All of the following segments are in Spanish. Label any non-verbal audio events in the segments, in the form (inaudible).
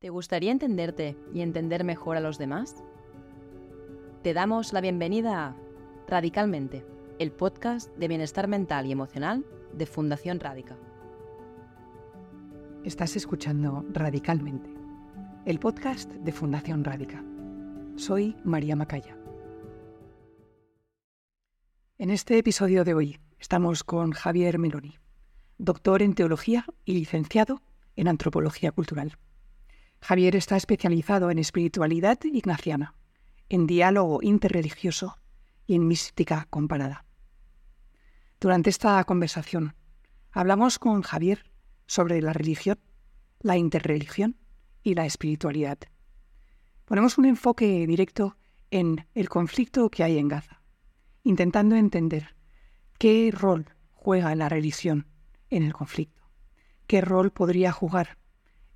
¿Te gustaría entenderte y entender mejor a los demás? Te damos la bienvenida a Radicalmente, el podcast de bienestar mental y emocional de Fundación Radica. Estás escuchando Radicalmente, el podcast de Fundación Radica. Soy María Macaya. En este episodio de hoy estamos con Javier Meloni, doctor en teología y licenciado en antropología cultural. Javier está especializado en espiritualidad ignaciana, en diálogo interreligioso y en mística comparada. Durante esta conversación hablamos con Javier sobre la religión, la interreligión y la espiritualidad. Ponemos un enfoque directo en el conflicto que hay en Gaza, intentando entender qué rol juega la religión en el conflicto, qué rol podría jugar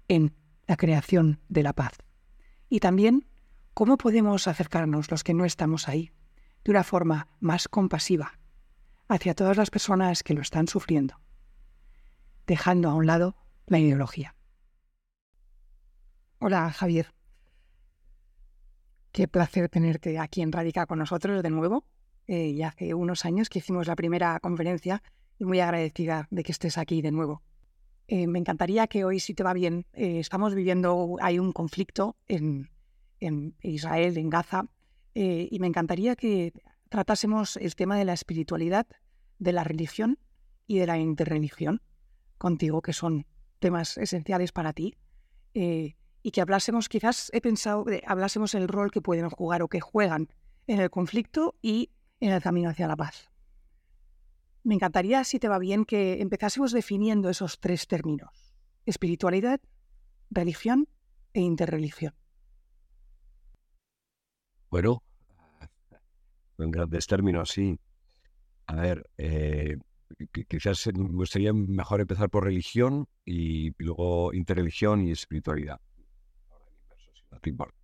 en la creación de la paz. Y también cómo podemos acercarnos los que no estamos ahí de una forma más compasiva hacia todas las personas que lo están sufriendo, dejando a un lado la ideología. Hola Javier, qué placer tenerte aquí en Radica con nosotros de nuevo. Eh, ya hace unos años que hicimos la primera conferencia y muy agradecida de que estés aquí de nuevo. Eh, me encantaría que hoy, si te va bien, eh, estamos viviendo, hay un conflicto en, Israel, en Gaza, eh, y me encantaría que tratásemos el tema de la espiritualidad, de la religión y de la interreligión contigo, que son temas esenciales para ti, y que hablásemos, quizás he pensado, hablásemos el rol que pueden jugar o que juegan en el conflicto y en el camino hacia la paz. Me encantaría, si te va bien, que empezásemos definiendo esos tres términos. Espiritualidad, religión e interreligión. Bueno, en grandes términos, sí. A ver, eh, quizás sería mejor empezar por religión y luego interreligión y espiritualidad. Ahora importa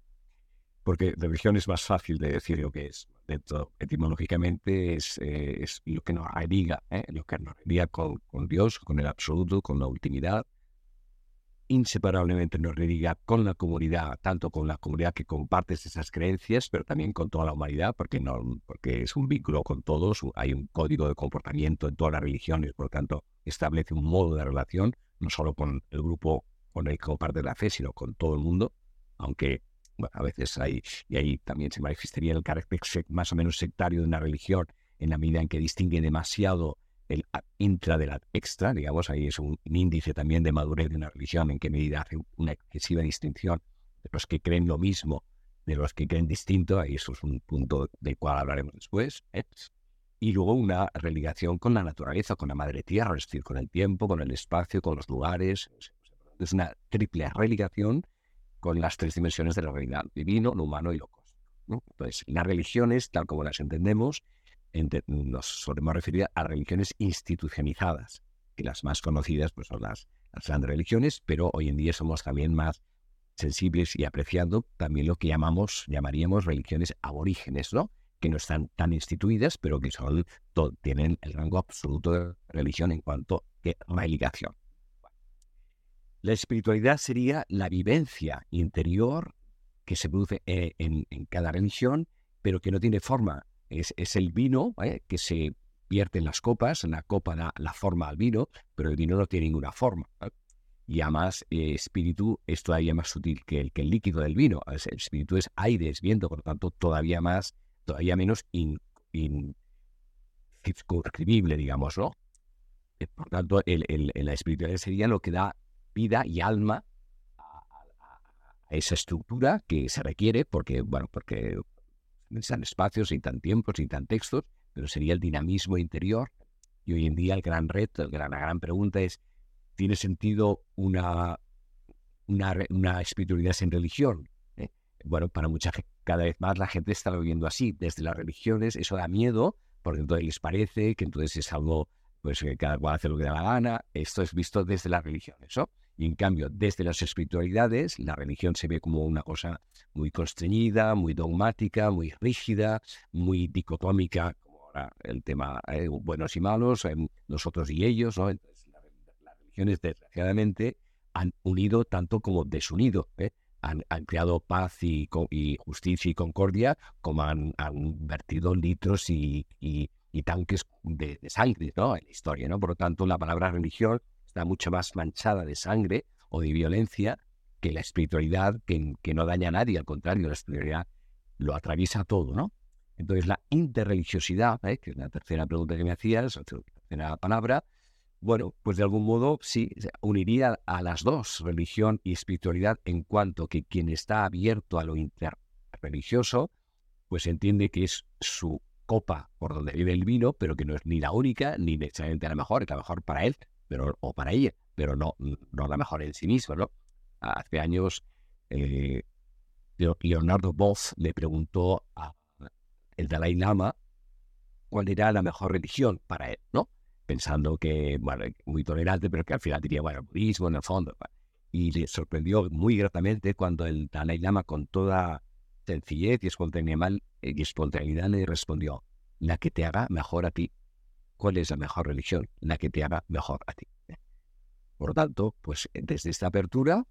porque religión es más fácil de decir lo que es. Dentro, etimológicamente es, eh, es lo que nos religa, ¿eh? lo que nos religa con, con, Dios, con el absoluto, con la ultimidad. Inseparablemente nos religa con la comunidad, tanto con la comunidad que comparte esas creencias, pero también con toda la humanidad, porque, no, porque es un vínculo con todos, hay un código de comportamiento en todas las religiones, por lo tanto establece un modo de relación, no solo con el grupo con el que comparte la fe, sino con todo el mundo, aunque a veces hay, y ahí también se manifestaría el carácter más o menos sectario de una religión en la medida en que distingue demasiado el intra del extra, digamos, ahí es un, índice también de madurez de una religión en qué medida hace una excesiva distinción de los que creen lo mismo de los que creen distinto, ahí eso es un punto del cual hablaremos después, ¿eh? y luego una religación con la naturaleza, con la madre tierra, es decir, con el tiempo, con el espacio, con los lugares, es una triple religación con las tres dimensiones de la realidad, divino, lo humano y lo. Entonces, las religiones, tal como las entendemos, nos solemos referir a religiones institucionalizadas, que las más conocidas pues, son las, grandes religiones, pero hoy en día somos también más sensibles y apreciando también lo que llamamos, llamaríamos religiones aborígenes, ¿no? que no están tan instituidas, pero que son, tienen el rango absoluto de religión en cuanto a religación. La espiritualidad sería la vivencia interior que se produce eh, en, cada religión, pero que no tiene forma. Es, el vino que se vierte en las copas, la copa da la forma al vino, pero el vino no tiene ninguna forma. Y además, eh, espíritu es todavía más sutil que el, que el líquido del vino. El espíritu es aire, es viento, por lo tanto, todavía más, todavía menos inscribible, digamos, ¿no? Eh, por tanto, la espiritualidad sería lo que da vida y alma a, esa estructura que se requiere, porque, bueno, porque necesitan espacios, tan tiempos, tan textos, pero sería el dinamismo interior. Y hoy en día el gran reto, la gran pregunta es, ¿tiene sentido una, una, una espiritualidad sin religión? ¿Eh? Bueno, para mucha gente, cada vez más la gente está viviendo así. Desde las religiones eso da miedo, porque entonces les parece que entonces es algo, pues cada cual hace lo que da la gana. Esto es visto desde las religiones, ¿no? Y en cambio, desde las espiritualidades, la religión se ve como una cosa muy constreñida, muy dogmática, muy rígida, muy dicotómica, como ahora el tema eh, buenos y malos, nosotros y ellos. ¿no? Entonces, las religiones, desgraciadamente, han unido tanto como desunido. ¿eh? Han, creado paz y, justicia y concordia, como han, vertido litros y, tanques de, sangre ¿no? en la historia. ¿no? Por lo tanto, la palabra religión está mucho más manchada de sangre o de violencia que la espiritualidad que, que no daña a nadie. Al contrario, la espiritualidad lo atraviesa todo. ¿no? Entonces, la interreligiosidad, ¿eh? que es la tercera pregunta que me hacías, la tercera palabra, bueno, pues de algún modo sí, uniría a las dos, religión y espiritualidad, en cuanto que quien está abierto a lo interreligioso, pues entiende que es su copa por donde vive el vino, pero que no es ni la única, ni necesariamente la mejor, es la mejor para él pero, o para ella, pero no, no la mejor en sí mismo, ¿no? Hace años, eh, Leonardo Boff le preguntó al Dalai Lama cuál era la mejor religión para él, ¿no? pensando que, bueno, muy tolerante, pero que al final diría, bueno, budismo en el fondo. Y le sorprendió muy gratamente cuando el Dalai Lama, con toda sencillez y espontaneidad, le respondió, la que te haga mejor a ti. ¿Cuál es la mejor religión? La que te haga mejor a ti. Por lo tanto, pues desde esta apertura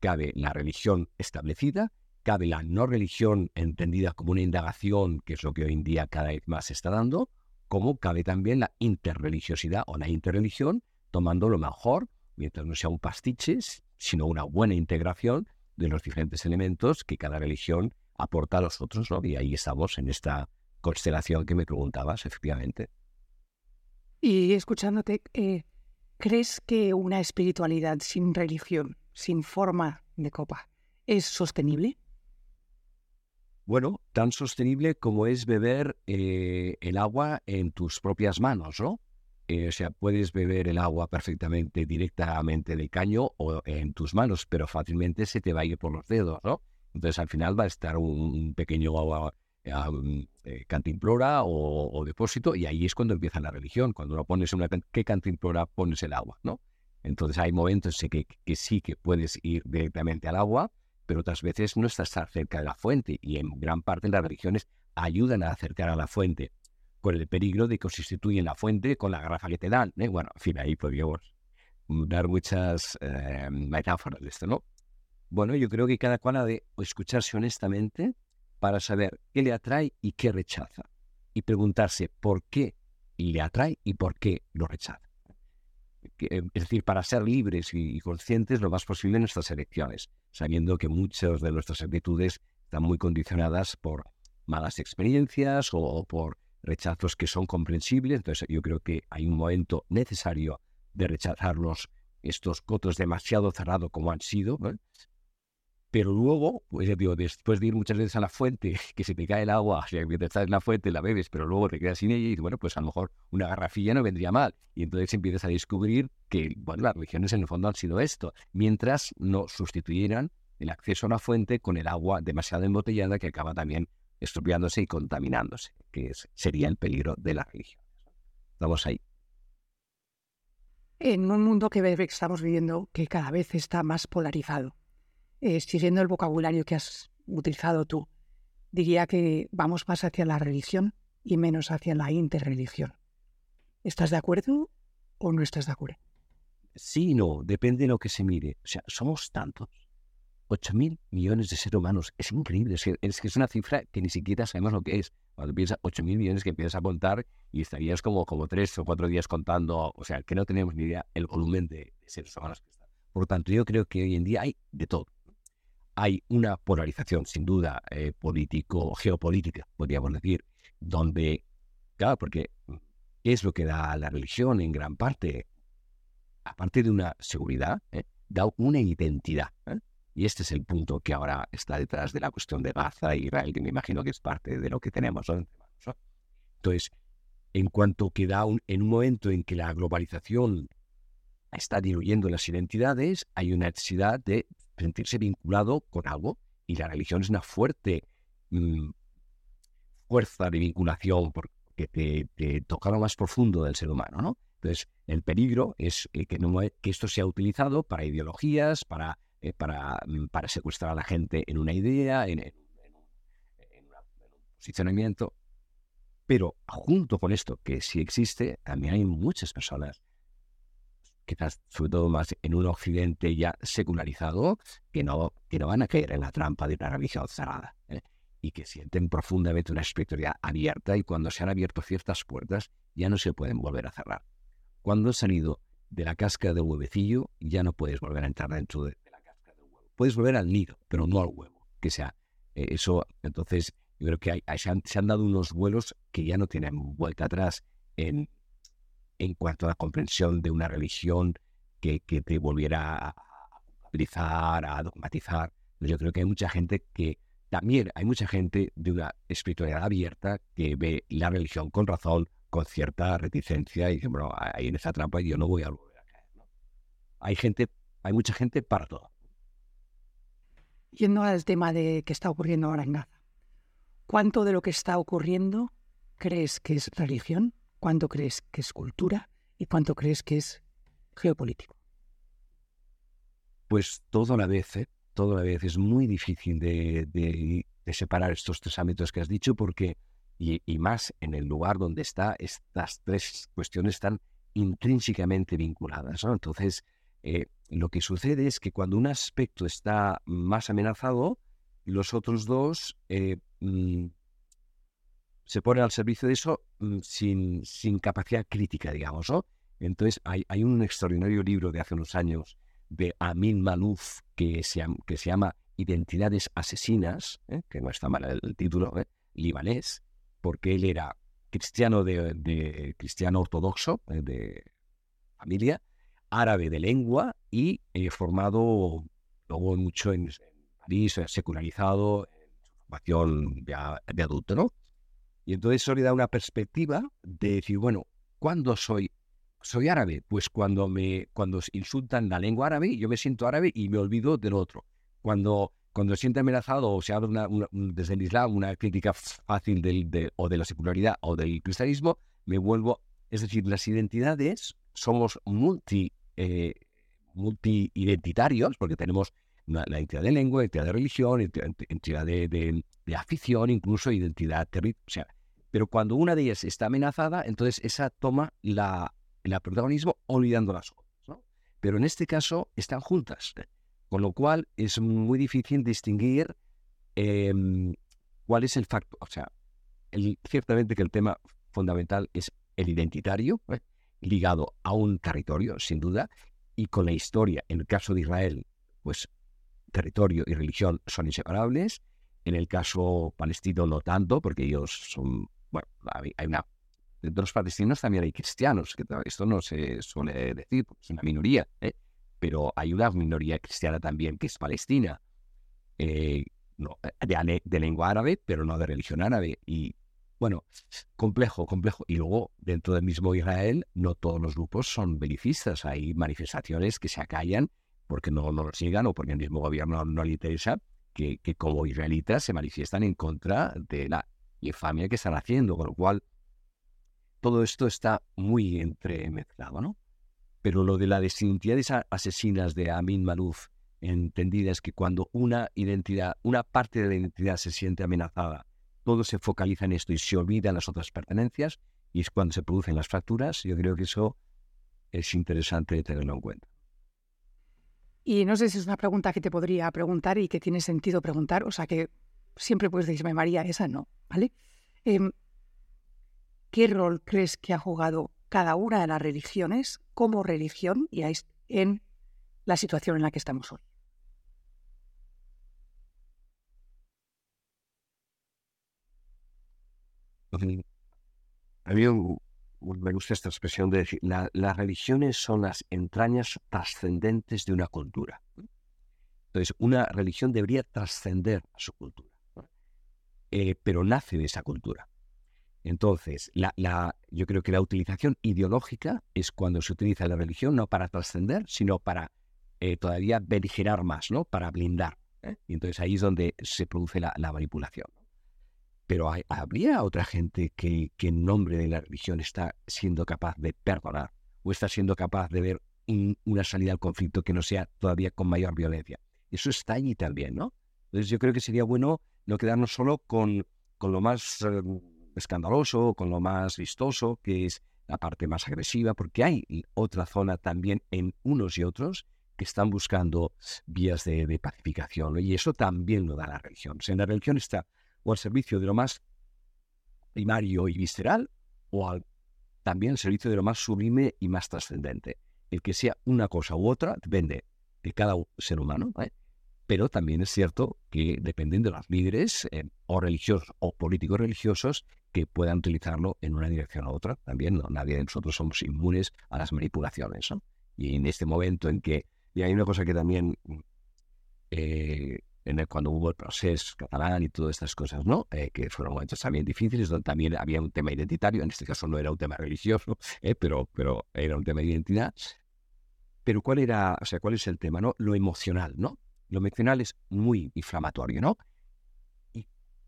cabe la religión establecida, cabe la no religión entendida como una indagación, que es lo que hoy en día cada vez más se está dando, como cabe también la interreligiosidad o la interreligión, tomando lo mejor, mientras no sea un pastiche, sino una buena integración de los diferentes elementos que cada religión aporta a los otros, ¿no? Y ahí estamos en esta constelación que me preguntabas, efectivamente. Y escuchándote, eh, ¿crees que una espiritualidad sin religión, sin forma de copa, es sostenible? Bueno, tan sostenible como es beber eh, el agua en tus propias manos, ¿no? Eh, o sea, puedes beber el agua perfectamente directamente del caño o en tus manos, pero fácilmente se te va a ir por los dedos, ¿no? Entonces al final va a estar un, pequeño agua eh, cantimplora o, depósito y ahí es cuando empieza la religión. Cuando uno pones una ¿qué cantimplora pones el agua, ¿no? Entonces hay momentos en que, que sí que puedes ir directamente al agua, pero otras veces no estás cerca de la fuente y en gran parte las religiones ayudan a acercar a la fuente con el peligro de que sustituyen la fuente con la garrafa que te dan. ¿eh? Bueno, en fin, ahí podríamos dar muchas eh, metáforas de esto, ¿no? Bueno, yo creo que cada cual ha de escucharse honestamente para saber qué le atrae y qué rechaza. Y preguntarse por qué le atrae y por qué lo rechaza. Eh, es decir, para ser libres y conscientes lo más posible en nuestras elecciones, sabiendo que muchas de nuestras actitudes están muy condicionadas por malas experiencias o, por rechazos que son comprensibles. Entonces yo creo que hay un momento necesario de rechazarlos estos cotos demasiado cerrados como han sido, pero luego, pues digo, después de ir muchas veces a la fuente, (laughs) que se te cae el agua, o sea, mientras estás en la fuente la bebes, pero luego te quedas sin ella y bueno, pues a lo mejor una garrafilla no vendría mal. Y entonces empiezas a descubrir que, bueno, las religiones en el fondo han sido esto, mientras no sustituyeran el acceso a una fuente con el agua demasiado embotellada que acaba también estropeándose y contaminándose, que sería el peligro de la religión. Estamos ahí. En un mundo que estamos viviendo que cada vez está más polarizado, eh, siguiendo el vocabulario que has utilizado tú, diría que vamos más hacia la religión y menos hacia la interreligión. ¿Estás de acuerdo o no estás de acuerdo? Sí, no, depende de lo que se mire. O sea, somos tantos. 8 mil millones de seres humanos. Es increíble. Es que, es una cifra que ni siquiera sabemos lo que es. Cuando piensas 8 mil millones que empiezas a contar y estarías como, como tres o cuatro días contando. O sea, que no tenemos ni idea el volumen de, seres humanos que están. Por tanto, yo creo que hoy en día hay de todo hay una polarización, sin duda, eh, político-geopolítica, podríamos decir, donde, claro, porque ¿qué es lo que da la religión en gran parte? Aparte de una seguridad, ¿eh? da una identidad. ¿eh? Y este es el punto que ahora está detrás de la cuestión de Gaza e Israel, que me imagino que es parte de lo que tenemos. Entonces, en cuanto que da un, en un momento en que la globalización está diluyendo las identidades, hay una necesidad de sentirse vinculado con algo y la religión es una fuerte mm, fuerza de vinculación porque te, toca lo más profundo del ser humano, ¿no? Entonces, el peligro es que, que esto sea utilizado para ideologías, para, eh, para, mm, para, secuestrar a la gente en una idea, en, en, un posicionamiento. Pero junto con esto, que sí existe, también hay muchas personas quizás sobre todo más en un occidente ya secularizado, que no, que no van a caer en la trampa de una religión cerrada. ¿eh? y que sienten profundamente una espiritualidad abierta y cuando se han abierto ciertas puertas ya no se pueden volver a cerrar. Cuando has salido de la casca del huevecillo ya no puedes volver a entrar dentro de, la casca del huevo. Puedes volver al nido, pero no al huevo. Que sea eh, eso, entonces yo creo que hay, se, han, dado unos vuelos que ya no tienen vuelta atrás en, en cuanto a la comprensión de una religión que, te volviera a, utilizar, a dogmatizar. Yo creo que hay mucha gente que también hay mucha gente de una espiritualidad abierta que ve la religión con razón, con cierta reticencia y dice, bueno, ahí en esa trampa yo no voy a volver a caer. Hay gente, hay mucha gente para todo. Yendo al tema de que está ocurriendo ahora en Gaza, ¿cuánto de lo que está ocurriendo crees que es religión? ¿Cuánto crees que es cultura? ¿Y cuánto crees que es geopolítico? Pues todo a la vez, ¿eh? todo a la vez. Es muy difícil de, separar estos tres ámbitos que has dicho porque, y, más en el lugar donde está, estas tres cuestiones están intrínsecamente vinculadas. Entonces, eh, lo que sucede es que cuando un aspecto está más amenazado, los otros dos eh, mm, se ponen al servicio de eso mm, sin, sin, capacidad crítica, digamos. ¿no? Entonces, hay, hay un extraordinario libro de hace unos años de Amin Malouf que se, que se llama Identidades Asesinas, ¿eh? que no está mal el, título, ¿eh? libanés, porque él era cristiano de, cristiano ortodoxo, ¿eh? de familia, árabe de lengua y formado luego mucho en, París, secularizado, en formación de, adulto, ¿no? Y entonces eso le da una perspectiva de decir, bueno, ¿cuándo soy soy árabe, pues cuando me cuando insultan la lengua árabe, yo me siento árabe y me olvido del otro. Cuando cuando siento amenazado o se habla desde el Islam una crítica fácil del, de, o de la secularidad o del cristianismo, me vuelvo, es decir, las identidades somos multi eh, multi identitarios porque tenemos la identidad de lengua, identidad de religión, identidad de, de, afición, incluso identidad territorial. Pero cuando una de ellas está amenazada, entonces esa toma la, protagonismo olvidando las otras. ¿no? Pero en este caso están juntas, con lo cual es muy difícil distinguir em, cuál es el factor. O sea, ciertamente que el tema fundamental es el identitario, ¿eh? ligado a un territorio, sin duda, y con la historia. En el caso de Israel, pues territorio y religión son inseparables. En el caso palestino no tanto, porque ellos son, bueno, hay una de los palestinos también hay cristianos, que esto no se suele decir, porque es una minoría, ¿eh? pero hay una minoría cristiana también que es palestina, eh, no, de, de, lengua árabe, pero no de religión árabe. Y bueno, complejo, complejo. Y luego, dentro del mismo Israel, no todos los grupos son belicistas. Hay manifestaciones que se acallan porque no, no lo sigan o porque el mismo gobierno no, le interesa que, que como israelitas se manifiestan en contra de la infamia que están haciendo, con lo cual todo esto está muy entremezclado, ¿no? Pero lo de la desidentidades asesinas de Amin Malouf, entendida es que cuando una identidad, una parte de la identidad se siente amenazada, todo se focaliza en esto y se olvidan las otras pertenencias, y es cuando se producen las fracturas. Yo creo que eso es interesante tenerlo en cuenta. Y no sé si es una pregunta que te podría preguntar y que tiene sentido preguntar, o sea que siempre puedes decirme, María, esa no, ¿vale? Em, ¿Qué rol crees que ha jugado cada una de las religiones como religión y en la situación en la que estamos hoy? A mí me gusta esta expresión de decir, las religiones son las entrañas trascendentes de una cultura. Entonces, una religión debería trascender a su cultura, eh, pero nace de esa cultura. Entonces, yo creo que la utilización ideológica es cuando se utiliza la religión no para trascender, sino para eh, todavía beligerar más, ¿no? Para blindar. ¿eh? Y entonces ahí es donde se produce la, manipulación. Pero ¿habría otra gente que, en nombre de la religión está siendo capaz de perdonar o está siendo capaz de ver una salida al conflicto que no sea todavía con mayor violencia? Eso está allí también, ¿no? Entonces yo creo que sería bueno no quedarnos solo con, con lo más... Eh, escandaloso, con lo más vistoso, que es la parte más agresiva, porque hay otra zona también en unos y otros que están buscando vías de, pacificación. Y eso también lo da la religión. O sea, en la religión está o al servicio de lo más primario y visceral, o al, también al servicio de lo más sublime y más trascendente. El que sea una cosa u otra depende de cada ser humano. Pero también es cierto que dependen de los líderes eh, o religiosos o políticos religiosos que puedan utilizarlo en una dirección u otra. También ¿no? nadie de nosotros somos inmunes a las manipulaciones. Y en este momento en que, y hay una cosa que también, eh, cuando hubo el proceso catalán y todas estas cosas, ¿no? Eh, que fueron momentos también difíciles, donde también había un tema identitario, en este caso no era un tema religioso, (laughs) pero, pero era un tema de identidad. Pero ¿cuál era, o sea, cuál es el tema, no? Lo emocional, ¿no? Lo emocional es muy inflamatorio, ¿no? Y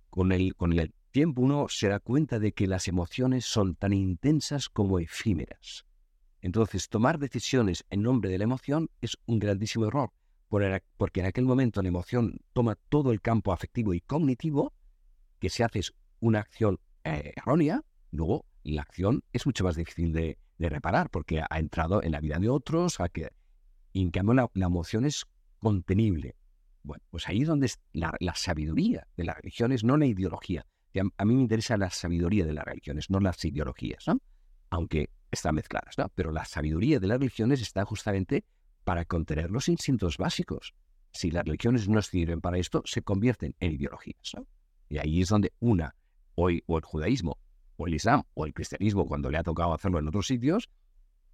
con el, con el tiempo uno se da cuenta de que las emociones son tan intensas como efímeras. Entonces, tomar decisiones en nombre de la emoción es un grandísimo error, porque en aquel momento la emoción toma todo el campo afectivo y cognitivo, que si haces una acción eh, errónea, luego la acción es mucho más difícil de, reparar, porque ha entrado en la vida de otros, a que, y en cambio la, emoción es contenible. Bueno, pues ahí es donde es la, sabiduría de las religiones, no la ideología a, mí me interesa la sabiduría de las religiones, no las ideologías, ¿no? aunque están mezcladas, ¿no? pero la sabiduría de las religiones está justamente para contener los instintos básicos. Si las religiones no sirven para esto, se convierten en ideologías. ¿no? Y ahí es donde una, hoy, o el judaísmo, o el islam, o el cristianismo, cuando le ha tocado hacerlo en otros sitios,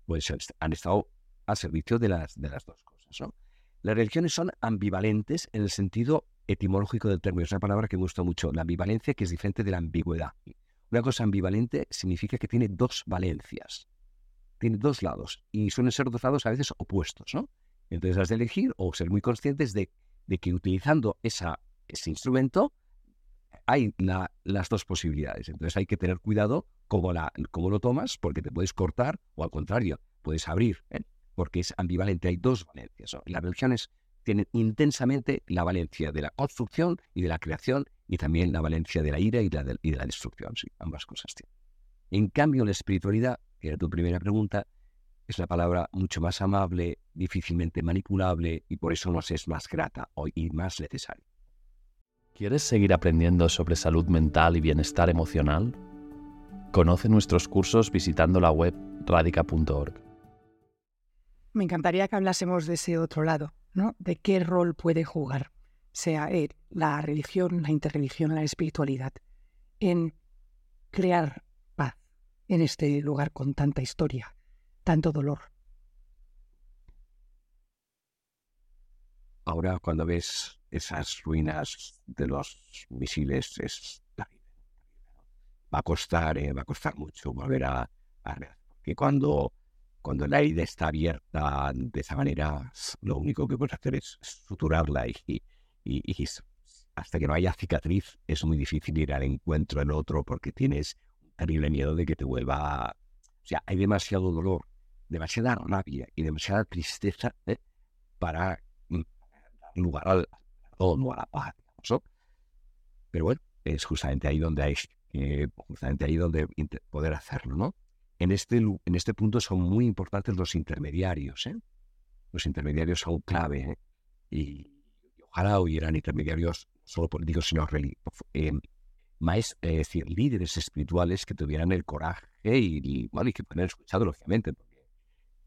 pues han estado al servicio de las, de las dos cosas. ¿no? Las religiones son ambivalentes en el sentido etimológico del término. Es una palabra que me gusta mucho, la ambivalencia, que es diferente de la ambigüedad. Una cosa ambivalente significa que tiene dos valencias, tiene dos lados, y suelen ser dos lados a veces opuestos, ¿no? Entonces has de elegir o ser muy conscientes de, que utilizando ese instrumento hay las dos posibilidades. Entonces hay que tener cuidado cómo lo tomas, porque te puedes cortar o al contrario, puedes abrir, ¿eh? Porque es ambivalente, hay dos valencias. Las religiones tienen intensamente la valencia de la construcción y de la creación y también la valencia de la ira y, de, la destrucción. Sí, ambas cosas tienen. En cambio, la espiritualidad, que era tu primera pregunta, es la palabra mucho más amable, difícilmente manipulable y por eso nos es más grata y más necesaria. ¿Quieres seguir aprendiendo sobre salud mental y bienestar emocional? Conoce nuestros cursos visitando la web radica.org. Me encantaría que hablásemos de ese otro lado, de qué rol puede jugar, sea eh, la religión, la interreligión, la espiritualidad, en crear paz en este lugar con tanta historia, tanto dolor. Ahora cuando ves esas ruinas de los misiles es Va a costar, eh, va a costar mucho volver a, a que cuando cuando la herida está abierta de esa manera, lo único que puedes hacer es suturarla y, hasta que no haya cicatriz es muy difícil ir al encuentro en otro porque tienes un terrible miedo de que te vuelva... O sea, hay demasiado dolor, demasiada rabia y demasiada tristeza ¿eh? para mm, dar lugar al no a la paz. Pero bueno, es justamente ahí donde hay, justamente ahí donde poder hacerlo, ¿no? En este, en este punto son muy importantes los intermediarios. ¿eh? Los intermediarios son clave. ¿eh? Y, ojalá hubieran intermediarios, solo políticos, sino eh, más, es decir, líderes espirituales que tuvieran el coraje y, bueno, y que fueran escuchados, lógicamente,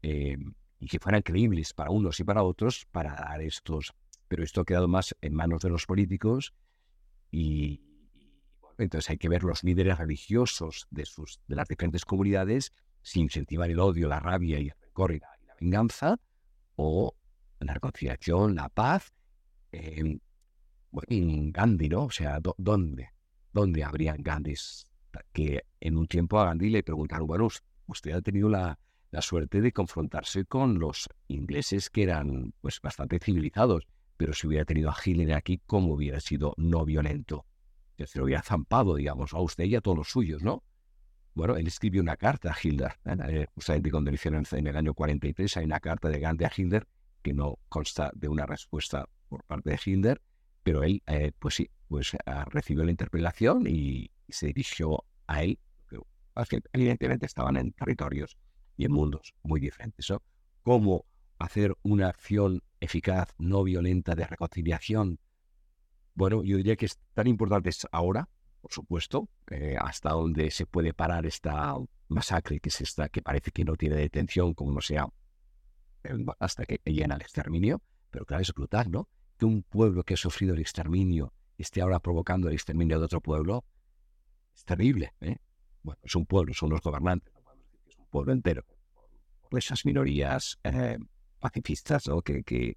eh, y que fueran creíbles para unos y para otros para dar estos. Pero esto ha quedado más en manos de los políticos y, entonces hay que ver los líderes religiosos de, sus, de las diferentes comunidades si incentivar el odio, la rabia y el rencor y la, venganza, o la reconciliación, la paz. Eh, en Gandhi, ¿no? O sea, ¿dónde? ¿Dónde habrían Gandhis? Que en un tiempo a Gandhi le preguntaron, bueno, usted ha tenido la, la suerte de confrontarse con los ingleses que eran pues bastante civilizados, pero si hubiera tenido a Hitler aquí, ¿cómo hubiera sido no violento? Que se lo había zampado, digamos, a usted y a todos los suyos, ¿no? Bueno, él escribió una carta a Hitler, ¿eh? justamente cuando le hicieron en el año 43, hay una carta de Gandhi a Hitler que no consta de una respuesta por parte de Hitler, pero él, eh, pues sí, pues ah, recibió la interpelación y se dirigió a él, que evidentemente estaban en territorios y en mundos muy diferentes. ¿no? ¿Cómo hacer una acción eficaz, no violenta, de reconciliación? Bueno, yo diría que es tan importante ahora, por supuesto, eh, hasta donde se puede parar esta masacre que es esta, que parece que no tiene detención, como no sea, eh, hasta que llena el exterminio. Pero claro, es brutal, ¿no? Que un pueblo que ha sufrido el exterminio esté ahora provocando el exterminio de otro pueblo, es terrible. ¿eh? Bueno, es un pueblo, son los gobernantes, es un pueblo entero. Por esas minorías eh, pacifistas, ¿no? que, que,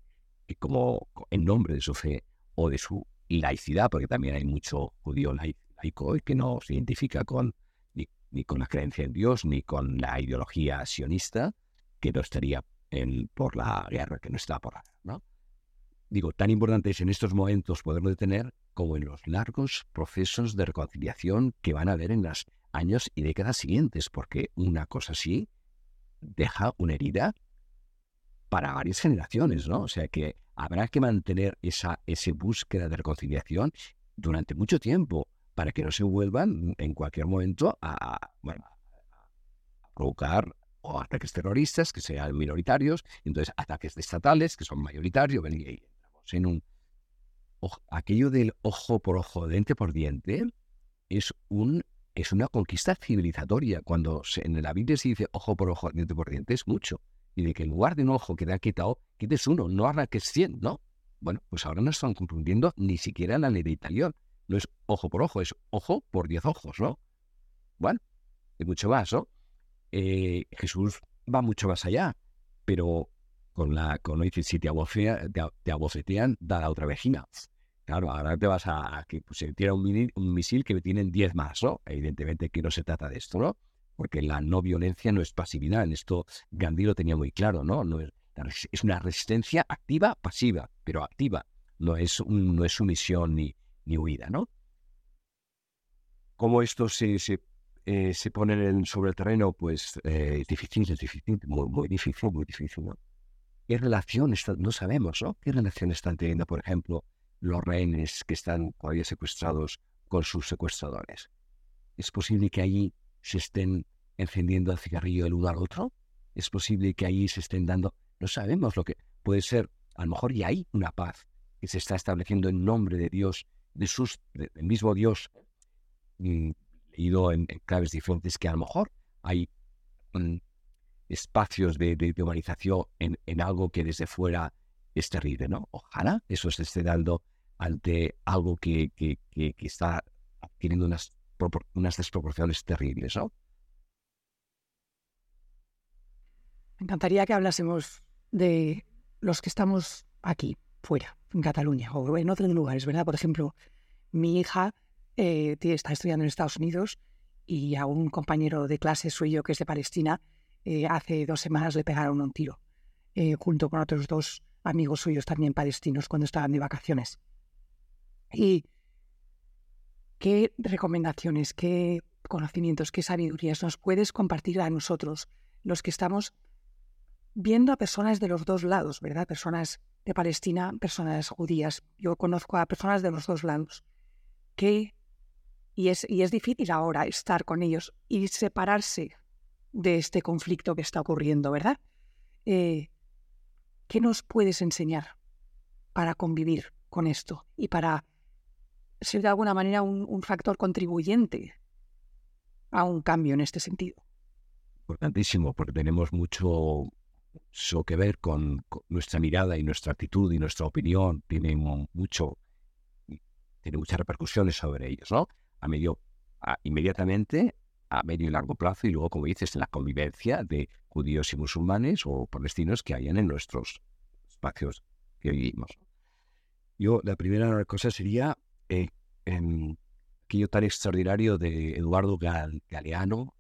como en nombre de su fe o de su laicidad, porque también hay mucho judío laico que no se identifica con ni, ni, con la creencia en Dios, ni con la ideología sionista, que no estaría en, por la guerra, que no está por la guerra. ¿no? Digo, tan importante es en estos momentos poderlo detener como en los largos procesos de reconciliación que van a haber en los años y décadas siguientes, porque una cosa así deja una herida para varias generaciones, ¿no? O sea que habrá que mantener esa, esa búsqueda de reconciliación durante mucho tiempo para que no se vuelvan en cualquier momento a, provocar o ataques terroristas que sean minoritarios, entonces ataques estatales que son mayoritarios, y entramos en un aquello del ojo por ojo, diente por diente, es, un, es una conquista civilizatoria. Cuando en la Biblia se dice ojo por ojo, diente por diente, es mucho. Y de que en lugar de un ojo que te ha quitado, quites uno, no arranques cien, ¿no? Bueno, pues ahora no están confundiendo ni siquiera la ley de italiano. No es ojo por ojo, es ojo por diez ojos, ¿no? Bueno, y mucho más, ¿no? Eh, Jesús va mucho más allá, pero con la, con si te, te, abofetean, da la otra vecina. Claro, ahora te vas a, que pues, se tira un, un, misil que tienen 10 más, ¿no? Evidentemente que no se trata de esto, ¿no? Porque la no violencia no es pasividad. En esto Gandhi lo tenía muy claro, ¿no? no es, es, una resistencia activa, pasiva, pero activa. No es, un, no es sumisión ni, ni huida, ¿no? ¿Cómo esto se, se, eh, se pone en, sobre el terreno? Pues eh, es difícil, es difícil, muy, muy difícil, muy difícil, ¿no? ¿Qué relación está, no sabemos, ¿no? ¿Qué relación están teniendo, por ejemplo, los rehenes que están todavía secuestrados con sus secuestradores. ¿Es posible que allí se estén encendiendo el cigarrillo el uno al otro? ¿Es posible que allí se estén dando... No sabemos lo que puede ser. A lo mejor y hay una paz que se está estableciendo en nombre de Dios, de sus, del mismo Dios, leído en, claves diferentes, que a lo mejor hay mm, espacios de, humanización en, en, algo que desde fuera es terrible, ¿no? Ojalá eso se esté dando ante algo que, que, que, está adquiriendo unas, unas desproporciones terribles, ¿no? Me encantaría que hablásemos de los que estamos aquí, fuera, en Cataluña o en otros lugares, ¿verdad? Por ejemplo, mi hija eh, está estudiando en Estados Unidos y a un compañero de clase suyo que es de Palestina, eh, hace dos semanas le pegaron un tiro, eh, junto con otros dos amigos suyos también palestinos cuando estaban de vacaciones. ¿Y qué recomendaciones, qué conocimientos, qué sabidurías nos puedes compartir a nosotros, los que estamos viendo a personas de los dos lados, ¿verdad? Personas de Palestina, personas judías. Yo conozco a personas de los dos lados. ¿Qué? Y es, y es difícil ahora estar con ellos y separarse de este conflicto que está ocurriendo, ¿verdad? Eh, ¿Qué nos puedes enseñar para convivir con esto y para ser de alguna manera un, factor contribuyente a un cambio en este sentido. Importantísimo, porque tenemos mucho, que ver con, nuestra mirada y nuestra actitud y nuestra opinión. Tiene mucho, tiene muchas repercusiones sobre ellos, ¿no? A medio, inmediatamente, a medio y largo plazo, y luego, como dices, en la convivencia de judíos y musulmanes o palestinos que hayan en nuestros espacios que vivimos. Yo, la primera cosa sería eh, en aquello tan extraordinario de Eduardo Galeano,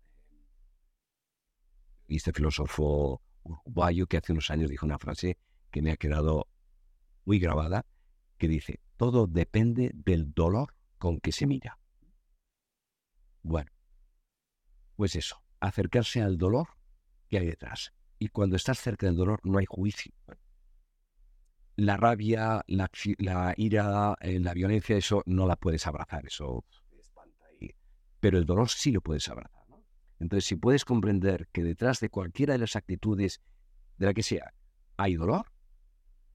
este filósofo uruguayo que hace unos años dijo una frase que me ha quedado muy grabada, que dice, todo depende del dolor con que se mira. Bueno, pues eso, acercarse al dolor que hay detrás. Y cuando estás cerca del dolor no hay juicio la rabia, la, ira, eh, la violencia, eso no la puedes abrazar, eso espanta. Pero el dolor sí lo puedes abrazar. Entonces, si puedes comprender que detrás de cualquiera de las actitudes, de la que sea, hay dolor,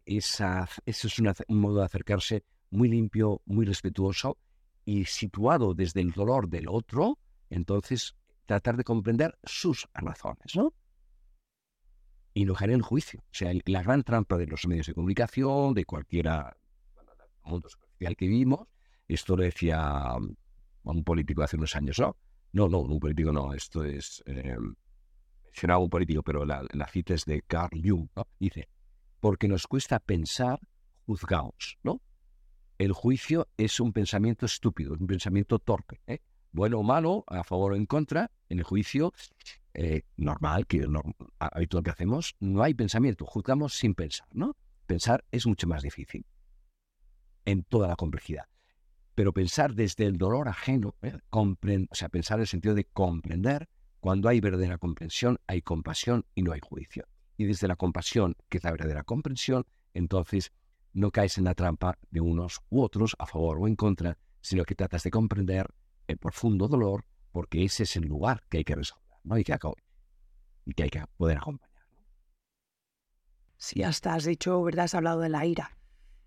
esa, eso es un modo de acercarse muy limpio, muy respetuoso y situado desde el dolor del otro, entonces tratar de comprender sus razones, ¿no? Y no caer en el juicio. O sea, la gran trampa de los medios de comunicación, de cualquiera mundo superficial que vivimos, esto lo decía un político hace unos años, ¿no? No, no, un político no, esto es... Eh, mencionaba un político, pero la, cita es de Carl Jung, ¿no? Dice, porque nos cuesta pensar, juzgaos, ¿no? El juicio es un pensamiento estúpido, un pensamiento torpe, ¿eh? bueno o malo, a favor o en contra, en el juicio eh, normal, que no, habitual que hacemos, no hay pensamiento, juzgamos sin pensar, ¿no? Pensar es mucho más difícil en toda la complejidad. Pero pensar desde el dolor ajeno, ¿eh? o sea, pensar en el sentido de comprender, cuando hay verdadera comprensión, hay compasión y no hay juicio. Y desde la compasión, que es la verdadera comprensión, entonces no caes en la trampa de unos u otros, a favor o en contra, sino que tratas de comprender el profundo dolor, porque ese es el lugar que hay que resolver, ¿no? Y que, y que hay que poder acompañar. Sí, hasta has dicho, ¿verdad? Has hablado de la ira.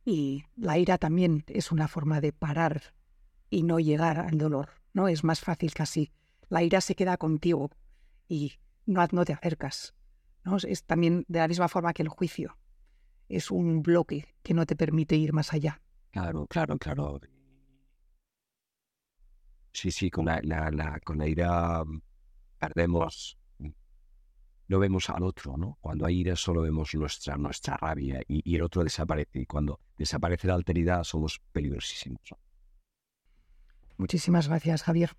Y la ira también es una forma de parar y no llegar al dolor, ¿no? Es más fácil que así. La ira se queda contigo y no, no te acercas. ¿no? Es también de la misma forma que el juicio. Es un bloque que no te permite ir más allá. Claro, claro, claro. Sí, sí, con la, la, con la ira perdemos no vemos al otro, ¿no? Cuando hay ira solo vemos nuestra, nuestra rabia y, el otro desaparece. Y cuando desaparece la alteridad somos peligrosísimos. Muchísimas gracias, Javier.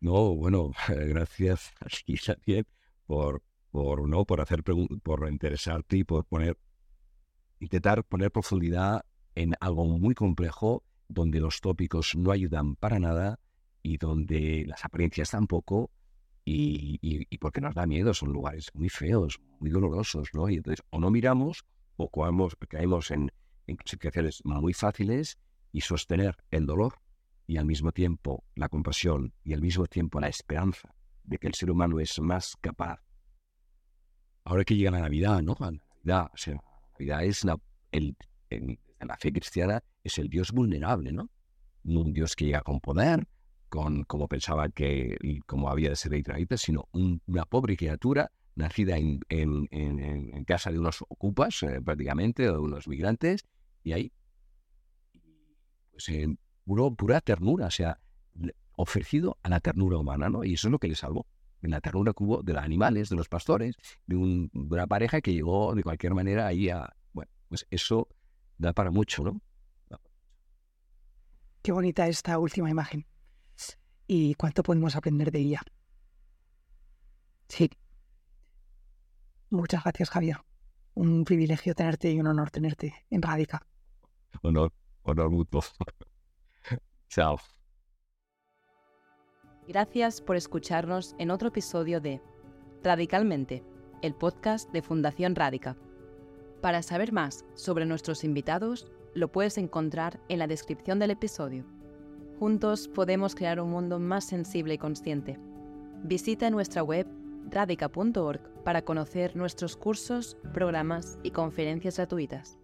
No, bueno, (laughs) gracias a ti también por, por, ¿no? por hacer por interesarte y por poner, intentar poner profundidad en algo muy complejo donde los tópicos no ayudan para nada y donde las apariencias tampoco y, y, porque nos da miedo, son lugares muy feos, muy dolorosos, ¿no? Y entonces o no miramos o caemos, en, en situaciones muy fáciles y sostener el dolor y al mismo tiempo la compasión y al mismo tiempo la esperanza de que el ser humano es más capaz. Ahora que llega la Navidad, ¿no? La Navidad, o Navidad es la, el, en, la fe cristiana es el Dios vulnerable, ¿no? Un Dios que llega con poder, con como pensaba que como había de ser israelita, sino una pobre criatura nacida en, casa de unos ocupas eh, prácticamente, de unos migrantes, y ahí, pues en pura ternura, o sea, ofrecido a la ternura humana, ¿no? Y eso es lo que le salvó, en la ternura que hubo de los animales, de los pastores, de, una pareja que llegó de cualquier manera ahí a, bueno, pues eso da para mucho, ¿no? Qué bonita esta última imagen y cuánto podemos aprender de ella. Sí. Muchas gracias, Javier. Un privilegio tenerte y un honor tenerte en Radica. Honor, honor mutuo. (laughs) Chao. Gracias por escucharnos en otro episodio de Radicalmente, el podcast de Fundación Radica. Para saber más sobre nuestros invitados, lo puedes encontrar en la descripción del episodio. Juntos podemos crear un mundo más sensible y consciente. Visita nuestra web radica.org para conocer nuestros cursos, programas y conferencias gratuitas.